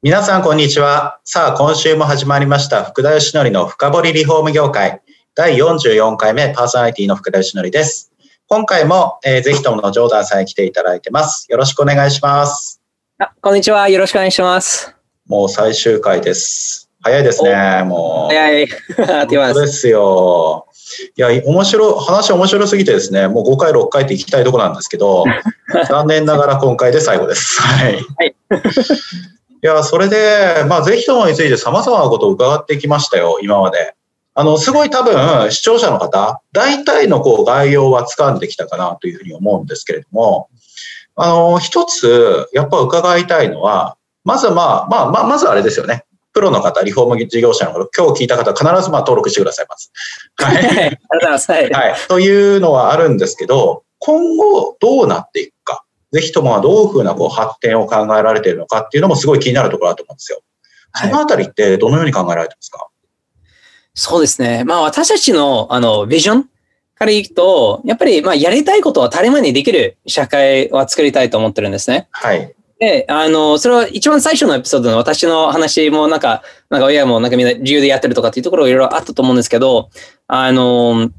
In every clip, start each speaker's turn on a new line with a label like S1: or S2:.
S1: 皆さんこんにちは。さあ今週も始まりました福田義則の深掘りリフォーム業界。第44回目パーソナリティの福田義則です。今回も、えー、ぜひとものジョーダンさんに来ていただいてます。よろしくお願いします。
S2: あこんにちは。よろしくお願いします。
S1: もう最終回です。早いですねも
S2: う。早い。
S1: 本当ですよ。いや、面白、話面白すぎてですね、もう5回、6回って行きたいところなんですけど、残念ながら今回で最後です。はい。はい、いや、それで、まあ、ぜひともについて様々なことを伺ってきましたよ、今まで。あの、すごい多分、視聴者の方、大体のこう概要は掴んできたかなというふうに思うんですけれども、あの、一つ、やっぱ伺いたいのは、まずまあ、まあ、まあ、まずあれですよね。プロの方、リフォーム事業者の方、今日聞いた方、必ずまあ登録してくださいます。
S2: はい。ありがとうございます。はい。
S1: はい。というのはあるんですけど、今後どうなっていくか、ぜひともどういうふうなこう発展を考えられているのかっていうのもすごい気になるところだと思うんですよ。そのあたりってどのように考えられてますか、はい、
S2: そうですね。まあ私たちのあのビジョンからいくと、やっぱりまあやりたいことは当たり前にできる社会は作りたいと思ってるんですね。
S1: はい。
S2: で、あの、それは一番最初のエピソードの私の話もなんか、なんか親もなんかみんな自由でやってるとかっていうところいろいろあったと思うんですけど、あの、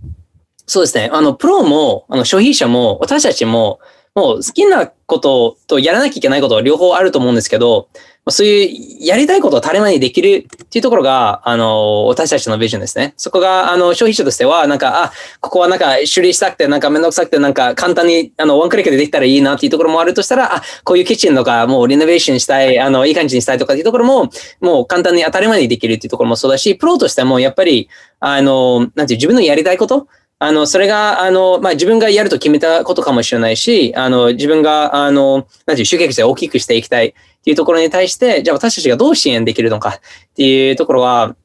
S2: そうですね。あの、プロも、あの、消費者も、私たちも、もう好きなこととやらなきゃいけないことは両方あると思うんですけど、そういうやりたいことを垂れ前にできるっていうところが、あの、私たちのビジョンですね。そこが、あの、消費者としては、なんか、あ、ここはなんか処理したくて、なんかめんどくさくて、なんか簡単に、あの、ワンクリックでできたらいいなっていうところもあるとしたら、あ、こういうキッチンとか、もうリノベーションしたい、あの、いい感じにしたいとかっていうところも、もう簡単に当たり前にできるっていうところもそうだし、プロとしても、やっぱり、あの、なんていう、自分のやりたいことあの、それが、あの、まあ、自分がやると決めたことかもしれないし、あの、自分が、あの、なんていう、集客性を大きくしていきたいっていうところに対して、じゃあ私たちがどう支援できるのかっていうところは、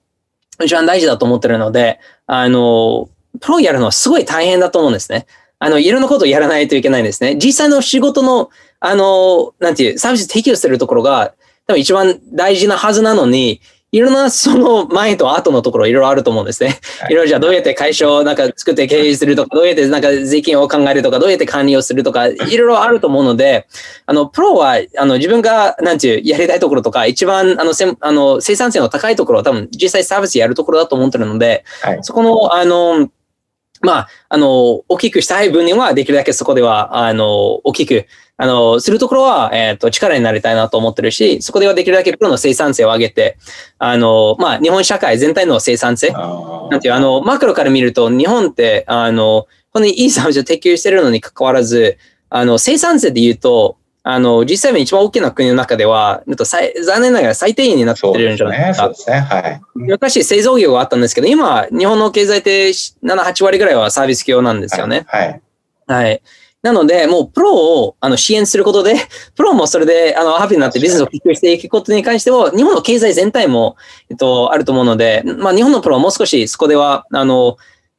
S2: 一番大事だと思ってるので、あの、プロやるのはすごい大変だと思うんですね。あの、いろんなことをやらないといけないんですね。実際の仕事の、あの、なんていう、サービス提供してるところが、多分一番大事なはずなのに、いろんなその前と後のところいろいろあると思うんですね。いろいろじゃあどうやって会社をなんか作って経営するとか、どうやってなんか税金を考えるとか、どうやって管理をするとか、いろいろあると思うので、あの、プロは、あの、自分が、なんていう、やりたいところとか、一番、あの、せあの生産性の高いところは多分実際サービスやるところだと思ってるので、はい、そこの、あの、まあ、あの、大きくしたい分には、できるだけそこでは、あの、大きく、あの、するところは、えっ、ー、と、力になりたいなと思ってるし、そこではできるだけプロの生産性を上げて、あの、まあ、日本社会全体の生産性、なんていう、あの、マクロから見ると、日本って、あの、このいいサービスを提供してるのに関わらず、あの、生産性で言うと、あの、実際に一番大きな国の中では、と残念ながら最低限になってるんじゃないですか。そうですね。はい。昔製造業があったんですけど、今、日本の経済って7、8割ぐらいはサービス業なんですよね。
S1: はい。
S2: はい。なので、もうプロをあの支援することで、プロもそれであのハッピーになってビジネスをキックしていくことに関しては、日本の経済全体も、えっと、あると思うので、まあ日本のプロはもう少しそこでは、あの、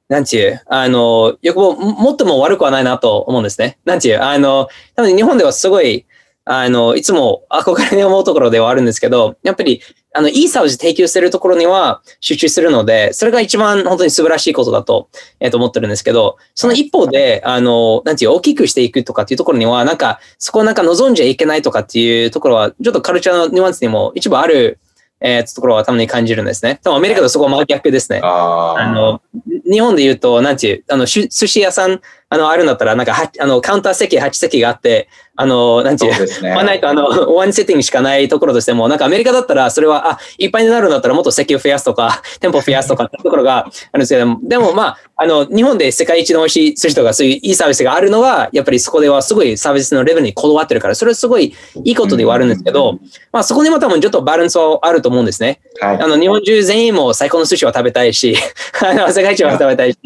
S2: なんちゅう、あの、よくも、っとも悪くはないなと思うんですね。なんちゅう、あの、多分日本ではすごい、あの、いつも憧れに思うところではあるんですけど、やっぱり、あの、いいサービス提供してるところには集中するので、それが一番本当に素晴らしいことだと、えっ、ー、と思ってるんですけど、その一方で、あの、なんていう、大きくしていくとかっていうところには、なんか、そこをなんか望んじゃいけないとかっていうところは、ちょっとカルチャーのニュアンスにも一部あるえー、ところはたまに感じるんですね。多分アメリカとそこは真逆ですね。あの日本で言うと、なんていう、あの、寿司屋さん、あの、あるんだったら、なんか、あの、カウンター席、8席があって、あの、なんていう、ね、まあないと、あの、ワンセッティングしかないところとしても、なんかアメリカだったら、それは、あ、いっぱいになるんだったら、もっと席を増やすとか、店舗増やすとかってところがあるんですけど、でも、まあ、あの、日本で世界一の美味しい寿司とか、そういういいサービスがあるのは、やっぱりそこではすごいサービスのレベルにこだわってるから、それはすごいいいことではあるんですけど、まあ、そこにも多分ちょっとバランスはあると思うんですね。はい、あの、日本中全員も最高の寿司は食べたいし、あの、世界一は食べたいし、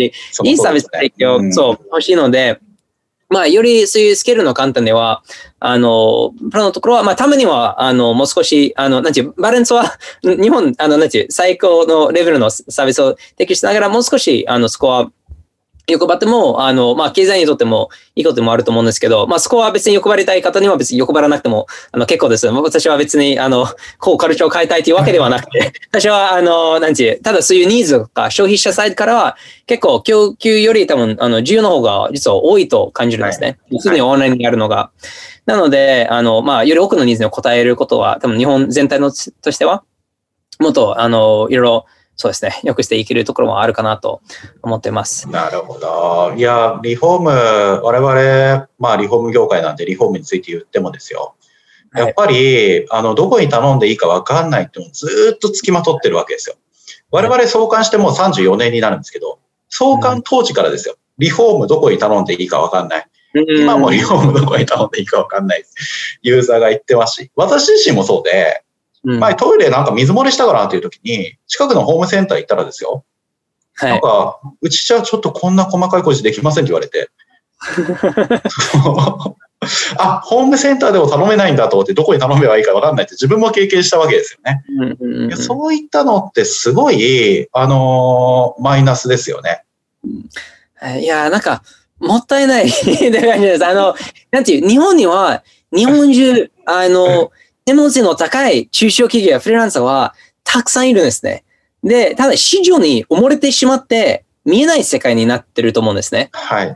S2: いいサービス提供、そう、欲しいので、まあ、よりそういうスケールの簡単では、あの、プロのところは、まあ、たまには、あの、もう少し、あの、なんていう、バランスは、日本、あの、なんていう、最高のレベルのサービスを提供しながら、もう少し、あの、そこは、欲張っても、あの、まあ、経済にとってもいいこともあると思うんですけど、まあ、そこは別に欲張りたい方には別に欲張らなくても、あの、結構です。私は別に、あの、こうカルチャーを変えたいというわけではなくて、私は、あの、なんていう、ただそういうニーズとか消費者サイドからは、結構供給より多分、あの、需要の方が実は多いと感じるんですね。す、で、にオンラインにあるのが。なので、あの、まあ、より多くのニーズに応えることは、多分日本全体のとしては、もっと、あの、いろいろ、そうですね、よくしていけるところもあるかなと思ってます。
S1: なるほど。いや、リフォーム、我々、まあ、リフォーム業界なんでリフォームについて言ってもですよ。やっぱり、はい、あの、どこに頼んでいいか分かんないってずっと付きまとってるわけですよ。我々創刊してもう34年になるんですけど、創刊当時からですよ。リフォームどこに頼んでいいか分かんない。今もリフォームどこに頼んでいいか分かんないユーザーが言ってますし、私自身もそうで、前トイレなんか水漏れしたからっていう時に、近くのホームセンター行ったらですよ。はい、なんか、うちじゃちょっとこんな細かい工事できませんって言われて。あ、ホームセンターでも頼めないんだと思って、どこに頼めばいいか分かんないって自分も経験したわけですよね。そういったのってすごい、あのー、マイナスですよね。
S2: いや、なんか、もったいない。あの、なんていう、日本には、日本中、あの、専門性の高い中小企業やフリーランサーはたくさんいるんですね。で、ただ市場に埋もれてしまって見えない世界になってると思うんですね。
S1: はい。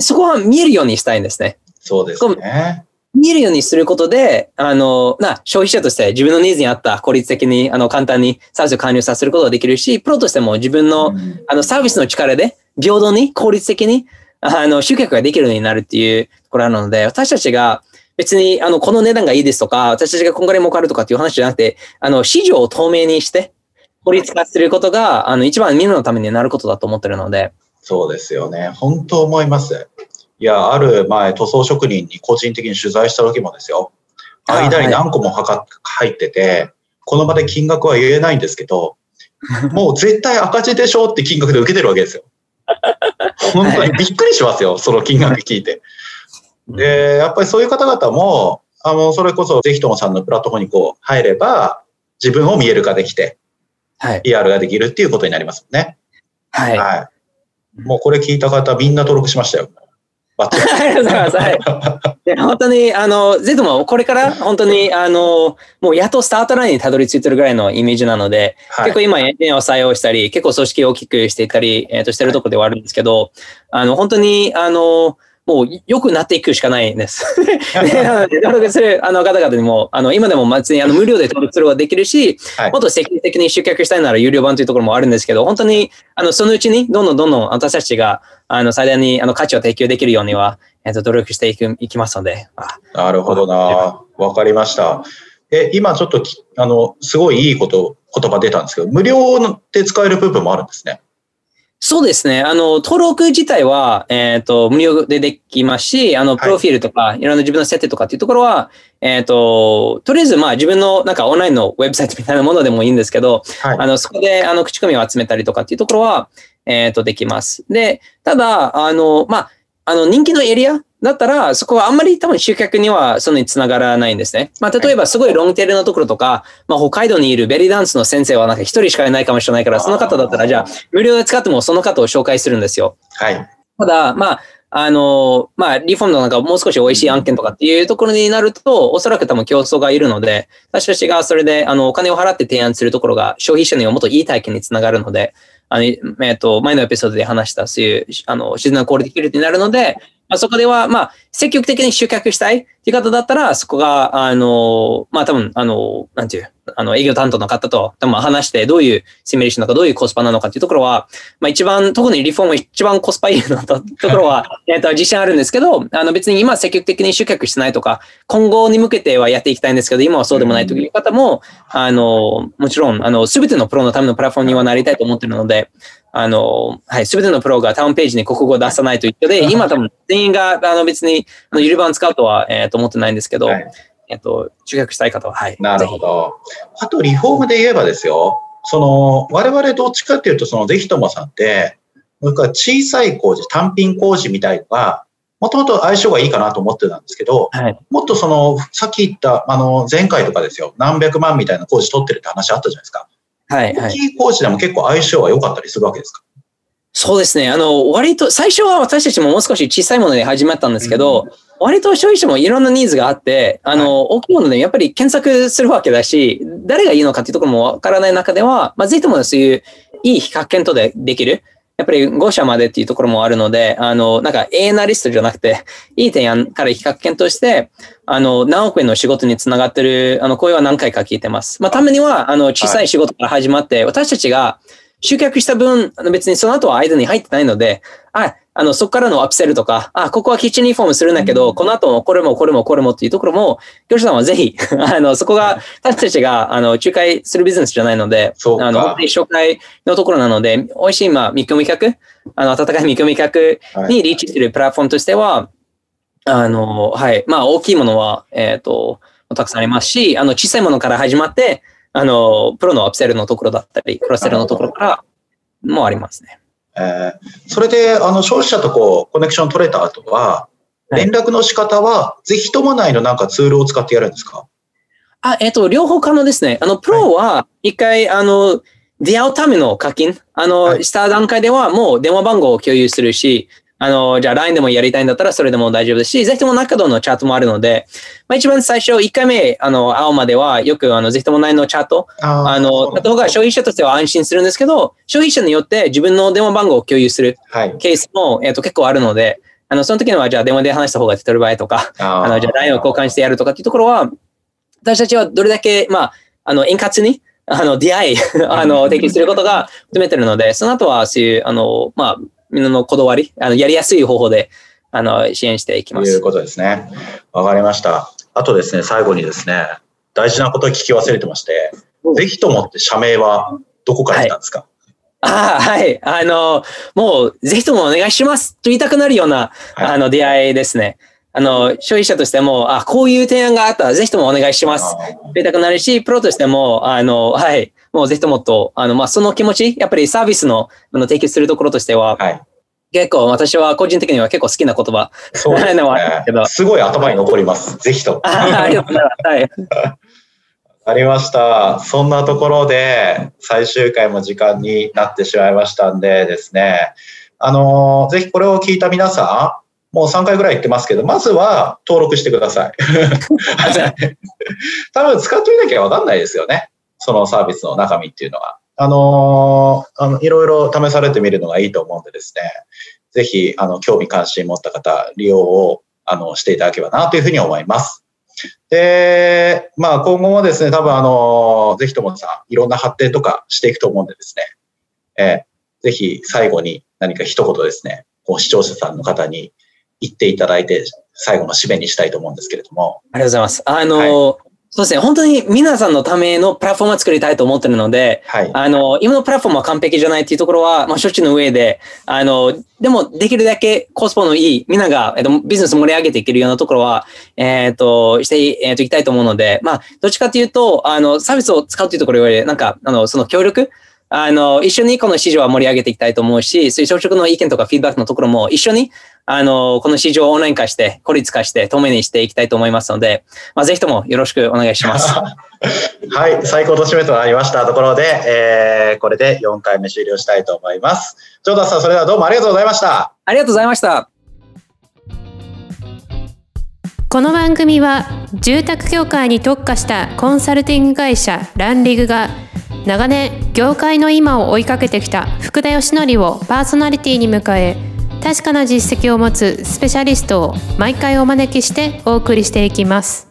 S2: そこは見えるようにしたいんですね。
S1: そうですね。
S2: 見えるようにすることで、あの、な、消費者として自分のニーズに合った効率的に、あの、簡単にサービスを加入させることができるし、プロとしても自分の、うん、あの、サービスの力で平等に効率的に、あの、集客ができるようになるっていうところなので、私たちが、別に、あの、この値段がいいですとか、私たちがこんぐらい儲かるとかっていう話じゃなくて、あの、市場を透明にして、効率化することが、あの、一番みんなのためになることだと思ってるので。
S1: そうですよね。本当思います。いや、ある前、塗装職人に個人的に取材した時もですよ。間に何個も入ってて、この場で金額は言えないんですけど、もう絶対赤字でしょって金額で受けてるわけですよ。本当にびっくりしますよ、その金額聞いて。で、やっぱりそういう方々も、あの、それこそぜひともさんのプラットフォームにこう入れば、自分を見える化できて、はい。PR ができるっていうことになりますね。
S2: はい。はい。
S1: もうこれ聞いた方みんな登録しましたよ。
S2: バッチリ。ありがとうございます。はい。本当に、あの、ぜひともこれから本当に、あの、もうやっとスタートラインにたどり着いてるぐらいのイメージなので、はい、結構今エンジニアを採用したり、結構組織を大きくしていったり、えっ、ー、と、してるところではあるんですけど、あの、本当に、あの、もう良くなっていくしかないです。登録するあの方々にも、あの今でも別にあの無料で登録することができるし、はい、もっと積極的に集客したいなら有料版というところもあるんですけど、本当にあのそのうちにどんどんどんどん私たちがあの最大にあの価値を提供できるようには、えっと、努力していくいきますので。
S1: なるほどな。わかりました。え、今ちょっとあの、すごいいいこと、言葉出たんですけど、無料で使える部分もあるんですね。
S2: そうですね。あの、登録自体は、えっ、ー、と、無料でできますし、あの、プロフィールとか、はい、いろんな自分の設定とかっていうところは、えっ、ー、と、とりあえず、まあ、自分の、なんか、オンラインのウェブサイトみたいなものでもいいんですけど、はい、あの、そこで、あの、口コミを集めたりとかっていうところは、えっ、ー、と、できます。で、ただ、あの、まあ、あの、人気のエリアだったら、そこはあんまり多分集客にはそんなにつながらないんですね。まあ、例えばすごいロングテールのところとか、まあ、北海道にいるベリーダンスの先生はなんか一人しかいないかもしれないから、その方だったら、じゃあ、無料で使ってもその方を紹介するんですよ。
S1: はい。
S2: ただ、まあ、あの、まあ、リフォームのなんかもう少し美味しい案件とかっていうところになると、おそらく多分競争がいるので、私たちがそれで、あの、お金を払って提案するところが消費者にはもっといい体験につながるので、あの、えっ、と、前のエピソードで話したそういう、あの、自然なクオリティになるので、まあ、そこでは、まあ、積極的に集客したいっていう方だったら、そこが、あの、まあ、多分、あの、なんていう、あの、営業担当の方と、多分話して、どういうシミュレーションなのか、どういうコスパなのかっていうところは、まあ、一番、特にリフォーム一番コスパいいのとところは、えっと、自信あるんですけど、あの、別に今積極的に集客してないとか、今後に向けてはやっていきたいんですけど、今はそうでもないという方も、あの、もちろん、あの、すべてのプロのためのプラットフォームにはなりたいと思っているので、あの、はい、すべてのプロがタウンページに国語を出さないということで、今多分全員が、あの別に、あの、ゆる版使うとは、えっ、ー、と、思ってないんですけど、はい、えっ、と、集客したい方は、はい。
S1: なるほど。あと、リフォームで言えばですよ、その、我々どっちかっていうと、その、ぜひともさんって、僕は小さい工事、単品工事みたいのが、もともと相性がいいかなと思ってたんですけど、はい、もっとその、さっき言った、あの、前回とかですよ、何百万みたいな工事取ってるって話あったじゃないですか。はい、はい。大きい工事でも結構相性は良かったりするわけですか？
S2: そうですね。あの、割と、最初は私たちももう少し小さいもので始まったんですけど、うん、割と消費者もいろんなニーズがあって、あの、はい、大きいものでやっぱり検索するわけだし、誰がいいのかっていうところもわからない中では、まあ、ぜひともそういういい比較検討でできる。やっぱり5社までっていうところもあるので、あの、なんか A なリストじゃなくて、いい提案から比較検討して、あの、何億円の仕事につながってる、あの、声は何回か聞いてます。まあ、ためには、あの、小さい仕事から始まって、私たちが、集客した分、別にその後は間に入ってないので、あ、あの、そこからのアップセルとか、あ、ここはキッチンリフォームするんだけど、この後もこれもこれもこれもっていうところも、業者さんはぜひ、あの、そこが、私たちが、あの、仲介するビジネスじゃないので、あの、本当に紹介のところなので、美味しい、まあ、見込み客、あの、温かい見込み客にリーチするプラットフォームとしては、はい、あの、はい、まあ、大きいものは、えっ、ー、と、たくさんありますし、あの、小さいものから始まって、あの、プロのアップセルのところだったり、クロスセルのところからもありますね。
S1: えー、それで、あの、消費者とこう、コネクション取れた後は、連絡の仕方は、ぜひともないのなんかツールを使ってやるんですか？
S2: あ、えっ、ー、と、両方可能ですね。あの、プロは、一回、はい、あの、出会うための課金、あの、はい、した段階ではもう電話番号を共有するし、あの、じゃあ LINE でもやりたいんだったらそれでも大丈夫ですし、ぜひとも中戸のチャットもあるので、まあ、一番最初、1回目、あの、会うまでは、よく、あの、ぜひとも LINE のチャット、あの、た方が消費者としては安心するんですけど、消費者によって自分の電話番号を共有するケースも、はい、えっ、と、結構あるので、あの、その時のは、じゃあ電話で話した方が手取る場合とか、あの、じゃあ LINE を交換してやるとかっていうところは、私たちはどれだけ、まあ、あの、円滑に、あの、出会い、あの、提供することが求めてるので、その後は、そういう、あの、まあ、のこだわり、あの、やりやすい方法で、あの、支援していきます。
S1: ということですね。わかりました。あとですね、最後にですね、大事なことを聞き忘れてまして、ぜひともって社名はどこから来たんですか、はい
S2: ああ、はい。あの、もう、ぜひともお願いしますと言いたくなるような、はい、あの、出会いですね。あの、消費者としても、あ、こういう提案があったら、ぜひともお願いします。言いたくなるし、プロとしても、あの、はい。もうぜひともと、あの、まあ、その気持ち、やっぱりサービスの、あの、提供するところとしては、はい、結構私は個人的には結構好きな言葉。
S1: そうですね。すごい頭に残ります。ぜひと。
S2: ありがとうございます。はい。
S1: ありました。そんなところで最終回も時間になってしまいましたんでですね。あの、ぜひこれを聞いた皆さん、もう3回ぐらい言ってますけど、まずは登録してください。多分使ってみなきゃわかんないですよね。そのサービスの中身っていうのは。あのー、あのいろいろ試されてみるのがいいと思うんでですね、ぜひ、あの、興味関心持った方、利用を、あの、していただければなというふうに思います。で、まあ、今後もですね、多分あの、ぜひともさん、いろんな発展とかしていくと思うんでですね、えー、ぜひ最後に何か一言ですね、こう視聴者さんの方に言っていただいて、最後の締めにしたいと思うんですけれども。
S2: ありがとうございます。あの、はいそうですね。本当に皆さんのためのプラットフォームを作りたいと思ってるので、はい、あの、今のプラットフォームは完璧じゃないっていうところは、まあ、処置の上で、あの、でも、できるだけコスパのいい、みんなが、えっと、ビジネス盛り上げていけるようなところは、えっ、と、して、えっ、と、いきたいと思うので、まあ、どっちかというと、あの、サービスを使うというところより、なんか、あの、その協力、あの、一緒にこの市場は盛り上げていきたいと思うし、そうい食の意見とかフィードバックのところも一緒に、あの、この市場をオンライン化して、孤立化して、透明にしていきたいと思いますので、まあ、ぜひともよろしくお願いします。
S1: はい、最高と締めとなりましたところで、えー、これで4回目終了したいと思います。ジョーダさん、それではどうもありがとうございました。
S2: ありがとうございました。
S3: この番組は住宅業界に特化したコンサルティング会社ランリグが長年業界の今を追いかけてきた福田義則をパーソナリティに迎え確かな実績を持つスペシャリストを毎回お招きしてお送りしていきます。